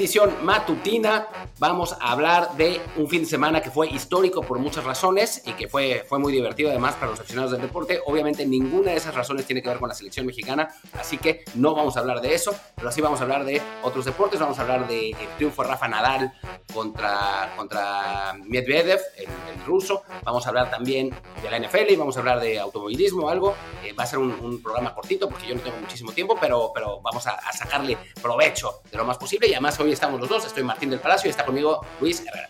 Edición matutina, vamos a hablar de un fin de semana que fue histórico por muchas razones y que fue, fue muy divertido además para los aficionados del deporte. Obviamente ninguna de esas razones tiene que ver con la selección mexicana, así que no vamos a hablar de eso, pero sí vamos a hablar de otros deportes, vamos a hablar del triunfo de Rafa Nadal contra, contra Medvedev, el, ruso, vamos a hablar también de la NFL y vamos a hablar de automovilismo o algo. Eh, va a ser un, programa cortito porque yo no tengo muchísimo tiempo, pero, pero vamos a, a sacarle provecho de lo más posible. Y además hoy estamos los dos. Estoy Martín del Palacio y está conmigo Luis Herrera.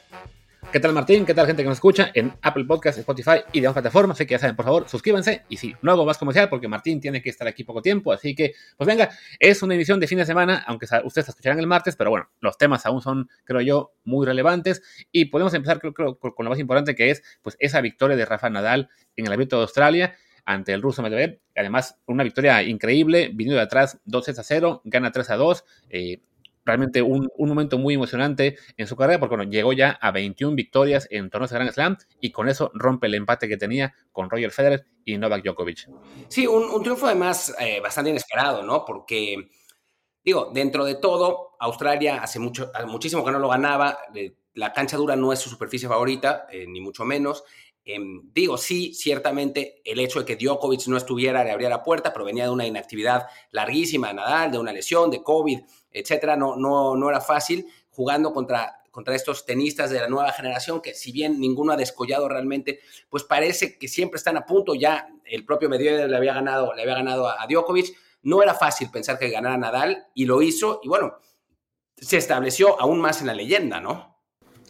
¿Qué tal Martín? ¿Qué tal gente que nos escucha en Apple Podcast, Spotify y demás plataformas? Así que ya saben, por favor, suscríbanse. Y sí, no hago más comercial porque Martín tiene que estar aquí poco tiempo. Así que, pues venga, es una emisión de fin de semana, aunque ustedes escucharán el martes, pero bueno, los temas aún son, creo yo, muy relevantes. Y podemos empezar, creo, creo con lo más importante que es, pues, esa victoria de Rafa Nadal en el Abierto de Australia ante el ruso Medvedev. Además, una victoria increíble, viniendo de atrás 2 a 0, gana 3 a 2. Eh, realmente un, momento muy emocionante en su carrera, porque llegó ya a 21 victorias en torneos de Grand Slam y con eso rompe el empate que tenía con Roger Federer y Novak Djokovic. Sí, un, triunfo además eh, bastante inesperado, ¿no? Porque, digo, dentro de todo, Australia hace mucho, muchísimo que no lo ganaba, la cancha dura no es su superficie favorita, eh, ni mucho menos. Em, digo, sí, ciertamente el hecho de que Djokovic no estuviera le abría la puerta, pero venía de una inactividad larguísima de Nadal, de una lesión, de COVID, etcétera. No, no, no era fácil jugando contra, contra estos tenistas de la nueva generación, que si bien ninguno ha descollado realmente, pues parece que siempre están a punto. Ya el propio Medvedev le había ganado, le había ganado a, Djokovic. No era fácil pensar que ganara Nadal y lo hizo. Y bueno, se estableció aún más en la leyenda, ¿no?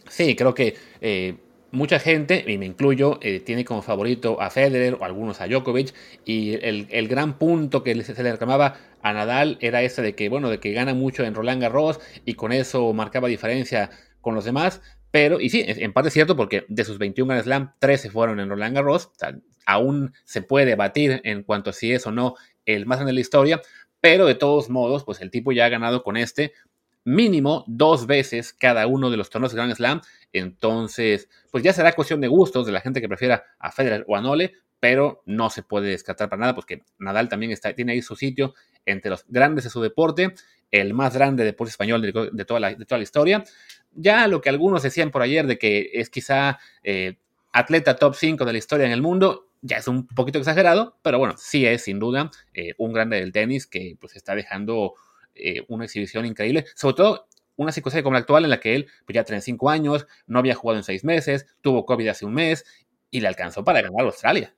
Sí, creo que eh, mucha gente, y me incluyo, eh, tiene como favorito a Federer o algunos a Djokovic, y el, gran punto que se le reclamaba a Nadal era ese de que, bueno, de que gana mucho en Roland Garros y con eso marcaba diferencia con los demás, pero, y sí, en parte es cierto porque de sus 21 Grand Slam, 13 fueron en Roland Garros, aún se puede batir en cuanto a si es o no el más grande de la historia, pero de todos modos, pues el tipo ya ha ganado con este mínimo dos veces cada uno de los torneos de Grand Slam. Entonces, pues ya será cuestión de gustos de la gente que prefiera a Federer o a Nole, pero no se puede descartar para nada, porque Nadal también está, tiene ahí su sitio entre los grandes de su deporte, el más grande deporte español de, toda, la, de toda la historia. Ya lo que algunos decían por ayer de que es quizá eh, atleta top 5 de la historia en el mundo, ya es un poquito exagerado, pero bueno, sí es sin duda eh, un grande del tenis que pues está dejando eh, una exhibición increíble, sobre todo una circunstancia como la actual en la que él pues, ya tiene cinco años, no había jugado en seis meses, tuvo COVID hace un mes y le alcanzó para ganar a Australia.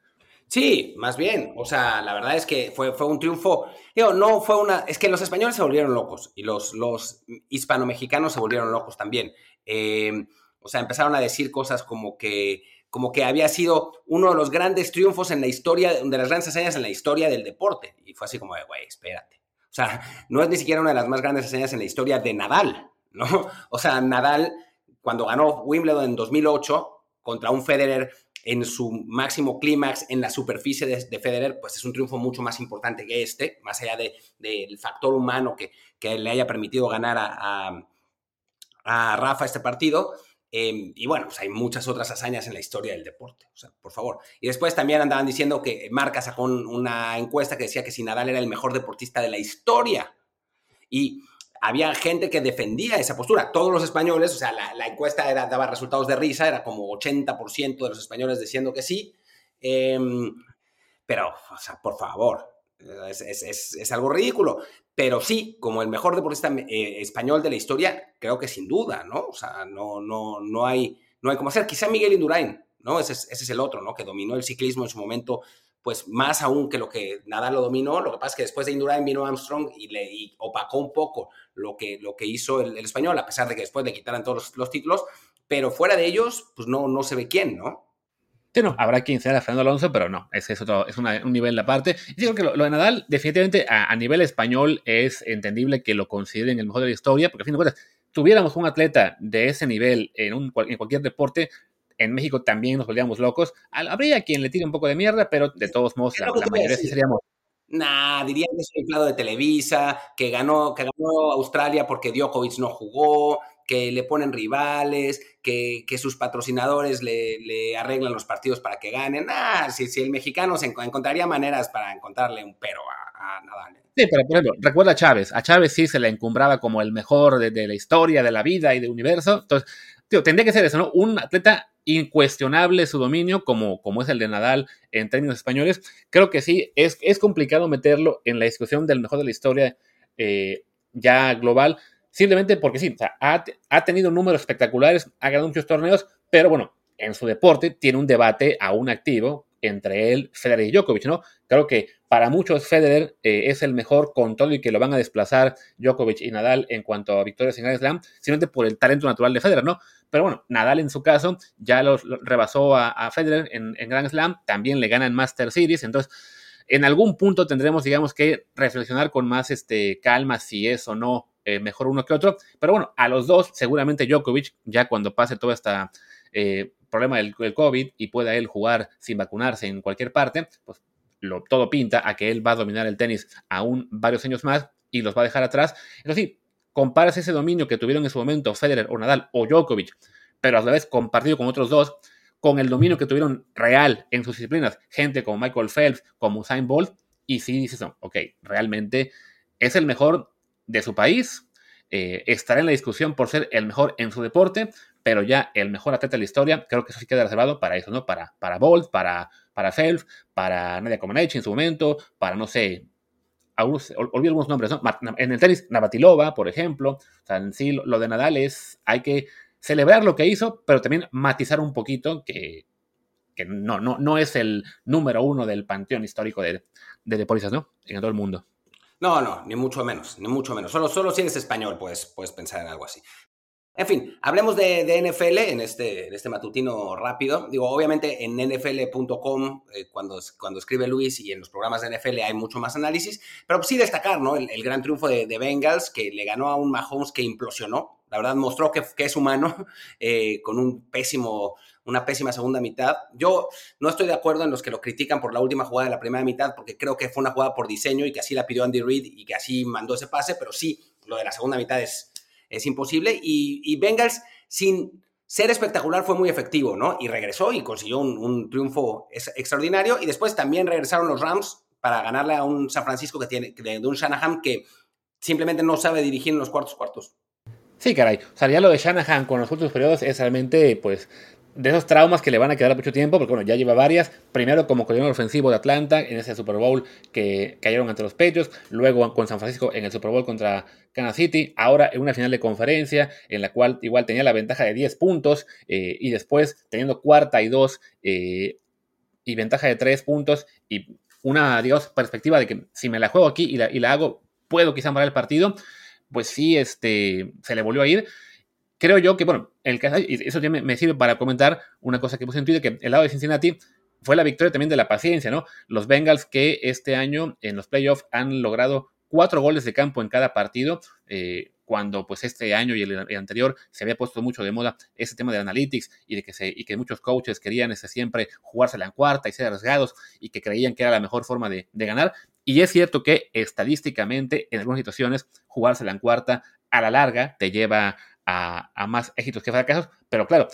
Sí, más bien. O sea, la verdad es que fue, fue un triunfo. Digo, no fue una. Es que los españoles se volvieron locos y los, los hispano-mexicanos se volvieron locos también. Em, o sea, empezaron a decir cosas como que, como que había sido uno de los grandes triunfos en la historia, de las grandes hazañas en la historia del deporte. Y fue así como de, güey, espérate. O sea, no es ni siquiera una de las más grandes hazañas en la historia de Nadal, ¿no? O sea, Nadal, cuando ganó Wimbledon en 2008 contra un Federer en su máximo clímax en la superficie de, Federer, pues es un triunfo mucho más importante que este, más allá del factor humano que, le haya permitido ganar a Rafa este partido. Em, y bueno, pues hay muchas otras hazañas en la historia del deporte, o sea, por favor. Y después también andaban diciendo que Marca sacó una encuesta que decía que si Nadal era el mejor deportista de la historia. Y había gente que defendía esa postura. Todos los españoles, o sea, la, encuesta era, daba resultados de risa, era como 80% de los españoles diciendo que sí. Em, pero, o sea, por favor, es, algo ridículo. Pero sí, como el mejor deportista eh, español de la historia, creo que sin duda, ¿no? O sea, no, no, no, hay, no hay como hacer. Quizá Miguel Indurain, ¿no? Ese es, ese es el otro, ¿no? Que dominó el ciclismo en su momento, pues más aún que lo que nada lo dominó. Lo que pasa es que después de Indurain vino Armstrong y le opacó un poco lo que, lo que hizo el, español, a pesar de que después le quitaran todos los, los títulos. Pero fuera de ellos, pues no, no se ve quién, ¿no? No, habrá quien sea Fernando Alonso, pero no, ese es otro, es un nivel aparte. Y digo que lo, de Nadal, definitivamente a, nivel español es entendible que lo consideren el mejor de la historia, porque a fin de cuentas, tuviéramos un atleta de ese nivel en, un, en cualquier deporte, en México también nos volvíamos locos. Habría quien le tire un poco de mierda, pero de todos modos, la, mayoría sí seríamos Nah, dirían que es un inflado de Televisa, que ganó, que ganó Australia porque Djokovic no jugó, que le ponen rivales, que, sus patrocinadores le, arreglan los partidos para que ganen. Ah, si, si el mexicano se encontraría maneras para encontrarle un pero a, Nadal. ¿eh? Sí, pero por ejemplo, recuerda a Chávez. A Chávez sí se le encumbraba como el mejor de, de la historia, de la vida y del universo. Entonces, tío, tendría que ser eso, ¿no? Un atleta incuestionable su dominio, como, como es el de Nadal en términos españoles. Creo que sí, es, es complicado meterlo en la discusión del mejor de la historia eh, ya global, simplemente porque sí, ha, ha, tenido números espectaculares, ha ganado muchos torneos, pero bueno, en su deporte tiene un debate aún activo entre él, Federer y Djokovic, ¿no? Creo que para muchos Federer eh, es el mejor con todo y que lo van a desplazar Djokovic y Nadal en cuanto a victorias en Grand Slam, simplemente por el talento natural de Federer, ¿no? Pero bueno, Nadal en su caso ya los, rebasó a, Federer en, en, Grand Slam, también le gana en Master Series, entonces en algún punto tendremos, digamos, que reflexionar con más este, calma si es o no eh, mejor uno que otro, pero bueno, a los dos, seguramente Djokovic, ya cuando pase todo este problema del, COVID y pueda él jugar sin vacunarse en cualquier parte, pues todo pinta a que él va a dominar el tenis aún varios años más y los va a dejar atrás. Eso sí, comparas ese dominio que tuvieron en su momento Federer o Nadal o Djokovic, pero a la vez compartido con otros dos, con el dominio que tuvieron real en sus disciplinas, gente como Michael Phelps, como Usain Bolt, y sí dices, ok, realmente es el mejor de su país, eh, estará en la discusión por ser el mejor en su deporte, pero ya el mejor atleta de la historia, creo que eso sí queda reservado para eso, ¿no? Para, para Bolt, para, para Phelps, para Nadia Comaneci en su momento, para, no sé, olvido algunos nombres, ¿no? En el tenis, Navatilova, por ejemplo. O sea, en sí, lo de Nadal es, hay que celebrar lo que hizo, pero también matizar un poquito que, que no, no, no es el número uno del panteón histórico de, de deportistas, ¿no? En todo el mundo. No, no, ni mucho menos, ni mucho menos. Solo, solo si eres español puedes, puedes pensar en algo así. En fin, hablemos de, NFL en este, en este matutino rápido. Digo, obviamente en nfl.com, eh, cuando, cuando escribe Luis y en los programas de NFL hay mucho más análisis, pero sí destacar ¿no? el, gran triunfo de, Bengals, que le ganó a un Mahomes que implosionó. La verdad, mostró que, es humano eh, con un pésimo, una pésima segunda mitad. Yo no estoy de acuerdo en los que lo critican por la última jugada de la primera mitad, porque creo que fue una jugada por diseño y que así la pidió Andy Reid y que así mandó ese pase, pero sí, lo de la segunda mitad es es imposible. Y, Bengals, sin ser espectacular, fue muy efectivo, ¿no? Y regresó y consiguió un, triunfo extraordinario. Y después también regresaron los Rams para ganarle a un San Francisco que tiene, de, un Shanahan que simplemente no sabe dirigir en los cuartos cuartos. Sí, caray. O sea, ya lo de Shanahan con los últimos periodos es realmente, pues, de esos traumas que le van a quedar mucho tiempo, porque bueno, ya lleva varias. Primero como coordinador ofensivo de Atlanta en ese Super Bowl que cayeron ante los Patriots, luego con San Francisco en el Super Bowl contra Kansas City, ahora en una final de conferencia en la cual igual tenía la ventaja de 10 puntos eh, y después teniendo cuarta y dos eh, y ventaja de 3 puntos y una, digamos, perspectiva de que si me la juego aquí y la, y la hago, puedo quizá parar el partido, pues sí, este, se le volvió a ir creo yo que, bueno, el y eso me, me sirve para comentar una cosa que puse en Twitter, que el lado de Cincinnati fue la victoria también de la paciencia, ¿no? Los Bengals que este año en los playoffs han logrado cuatro goles de campo en cada partido, eh, cuando pues este año y el, anterior se había puesto mucho de moda ese tema de analytics y de que, se, y que muchos coaches querían ese, siempre jugársela en cuarta y ser arriesgados y que creían que era la mejor forma de, de ganar. Y es cierto que estadísticamente en algunas situaciones jugársela en cuarta a la larga te lleva a, más éxitos que fracasos, pero claro,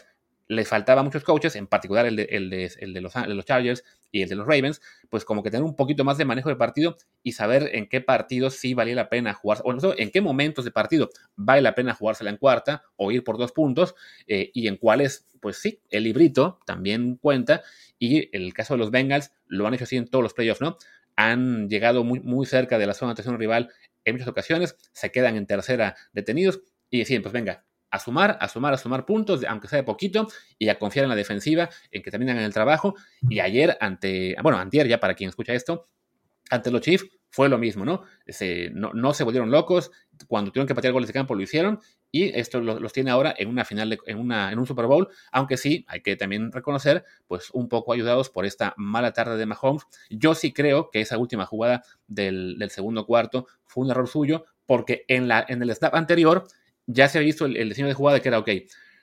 les faltaba a muchos coaches, en particular el de, el, de, los, Chargers y el de los Ravens, pues como que tener un poquito más de manejo de partido y saber en qué partidos sí valía la pena jugar, o no, en qué momentos de partido vale la pena jugársela en cuarta o ir por dos puntos, eh, y en cuáles, pues sí, el librito también cuenta, y el caso de los Bengals lo han hecho así en todos los playoffs, ¿no? Han llegado muy, muy cerca de la zona de atención rival en muchas ocasiones, se quedan en tercera detenidos, y deciden, pues venga, a sumar, a sumar, a sumar puntos, aunque sea de poquito, y a confiar en la defensiva, en que terminan en el trabajo. Y ayer, ante, bueno, antier ya para quien escucha esto, ante los Chiefs fue lo mismo, ¿no? Se, no, se volvieron locos, cuando tuvieron que patear goles de campo lo hicieron, y esto los, tiene ahora en una final, en, una, en un Super Bowl, aunque sí, hay que también reconocer, pues un poco ayudados por esta mala tarde de Mahomes. Yo sí creo que esa última jugada del, del segundo cuarto fue un error suyo, porque en, la, en el snap anterior ya se ha visto el, diseño de jugada que era, ok,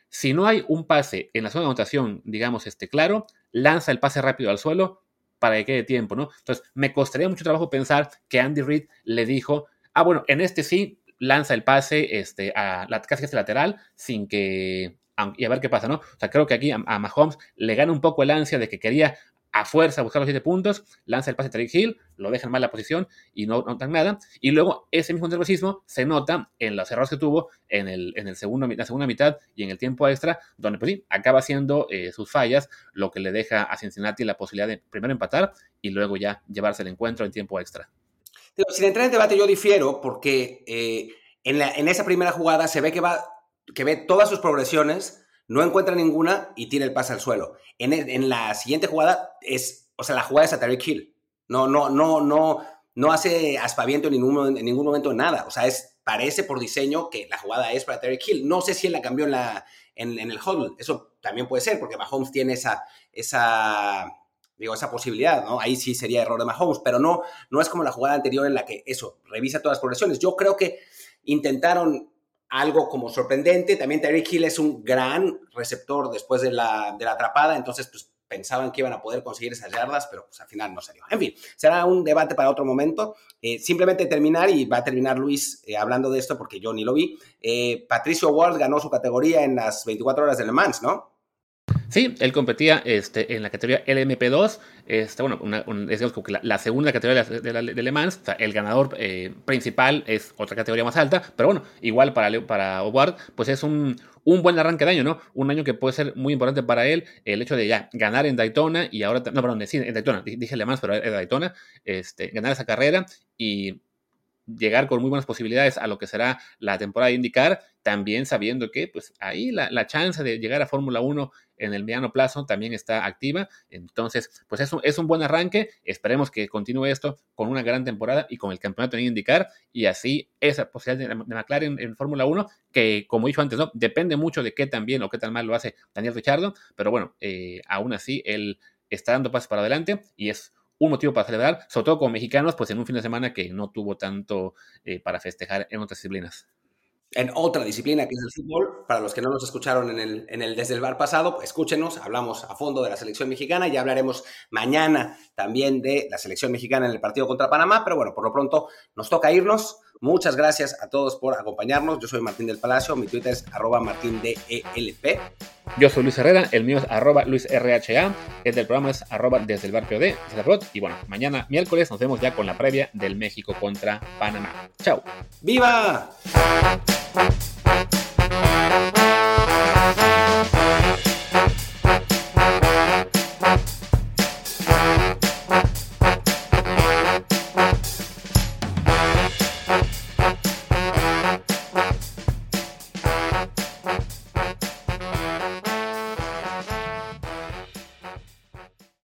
si no hay un pase en la zona de anotación, digamos, este claro, lanza el pase rápido al suelo para que quede tiempo, ¿no? Entonces, me costaría mucho trabajo pensar que Andy Reid le dijo, ah, bueno, en este sí, lanza el pase este, a la casi este lateral sin que y a ver qué pasa, ¿no? O sea, creo que aquí a, Mahomes le gana un poco el ansia de que quería a fuerza buscar los siete puntos, lanza el pase a Tariq Hill, lo deja en mala posición y no notan nada. Y luego ese mismo nerviosismo se nota en los errores que tuvo en, el, en el segundo, la segunda mitad y en el tiempo extra, donde pues acaba haciendo eh, sus fallas, lo que le deja a Cincinnati la posibilidad de primero empatar y luego ya llevarse el encuentro en tiempo extra. sin entrar en debate, yo difiero porque eh, en, en esa primera jugada se ve que va que ve todas sus progresiones, no encuentra ninguna y tira el pase al suelo. En, en la siguiente jugada es, o sea, la jugada es a Terry Hill. No, no, no, no, no hace aspaviento en ningún, en ningún momento nada. O sea, es, parece por diseño que la jugada es para Terry Hill. No sé si él la cambió en, la, en, el huddle. Eso también puede ser, porque Mahomes tiene esa, esa, digo, esa posibilidad, ¿no? Ahí sí sería error de Mahomes, pero no, no es como la jugada anterior en la que eso, revisa todas las progresiones. Yo creo que intentaron algo como sorprendente. También Tyreek Hill es un gran receptor después de la, de la atrapada, entonces pues pensaban que iban a poder conseguir esas yardas, pero pues al final no salió. En fin, será un debate para otro momento. Eh, simplemente terminar, y va a terminar Luis eh, hablando de esto porque yo ni lo vi. Eh, Patricio Ward ganó su categoría en las 24 horas de Le Mans, ¿no? Sí, él competía este, en la categoría LMP2, este, bueno, una, la, segunda categoría de, de, Le Mans, o sea, el ganador eh, principal es otra categoría más alta, pero bueno, igual para, para Howard, pues es un, un buen arranque de año, ¿no? Un año que puede ser muy importante para él, el hecho de ya ganar en Daytona y ahora, no, perdón, sí, en Daytona, dije Le Mans, pero es Daytona, este, ganar esa carrera y llegar con muy buenas posibilidades a lo que será la temporada de indicar, también sabiendo que pues ahí la, chance de llegar a Fórmula 1 en el mediano plazo también está activa. Entonces, pues es un, es un buen arranque. Esperemos que continúe esto con una gran temporada y con el campeonato en indicar y así esa posibilidad de, McLaren en, Fórmula 1, que como dicho antes, ¿no? depende mucho de qué tan bien o qué tan mal lo hace Daniel Richardo, pero bueno, eh, aún así él está dando pasos para adelante y es un motivo para celebrar, sobre todo como mexicanos, pues en un fin de semana que no tuvo tanto eh, para festejar en otras disciplinas. En otra disciplina que es el fútbol, para los que no nos escucharon en el, en el desde el bar pasado, pues escúchenos, hablamos a fondo de la selección mexicana, ya hablaremos mañana también de la selección mexicana en el partido contra Panamá, pero bueno, por lo pronto nos toca irnos. Muchas gracias a todos por acompañarnos. Yo soy Martín del Palacio, mi Twitter es arroba martindelp. Yo soy Luis Herrera, el mío es arroba luisrha, el del programa es arroba desde el barrio de y bueno, mañana miércoles nos vemos ya con la previa del México contra Panamá. Chao. ¡Viva!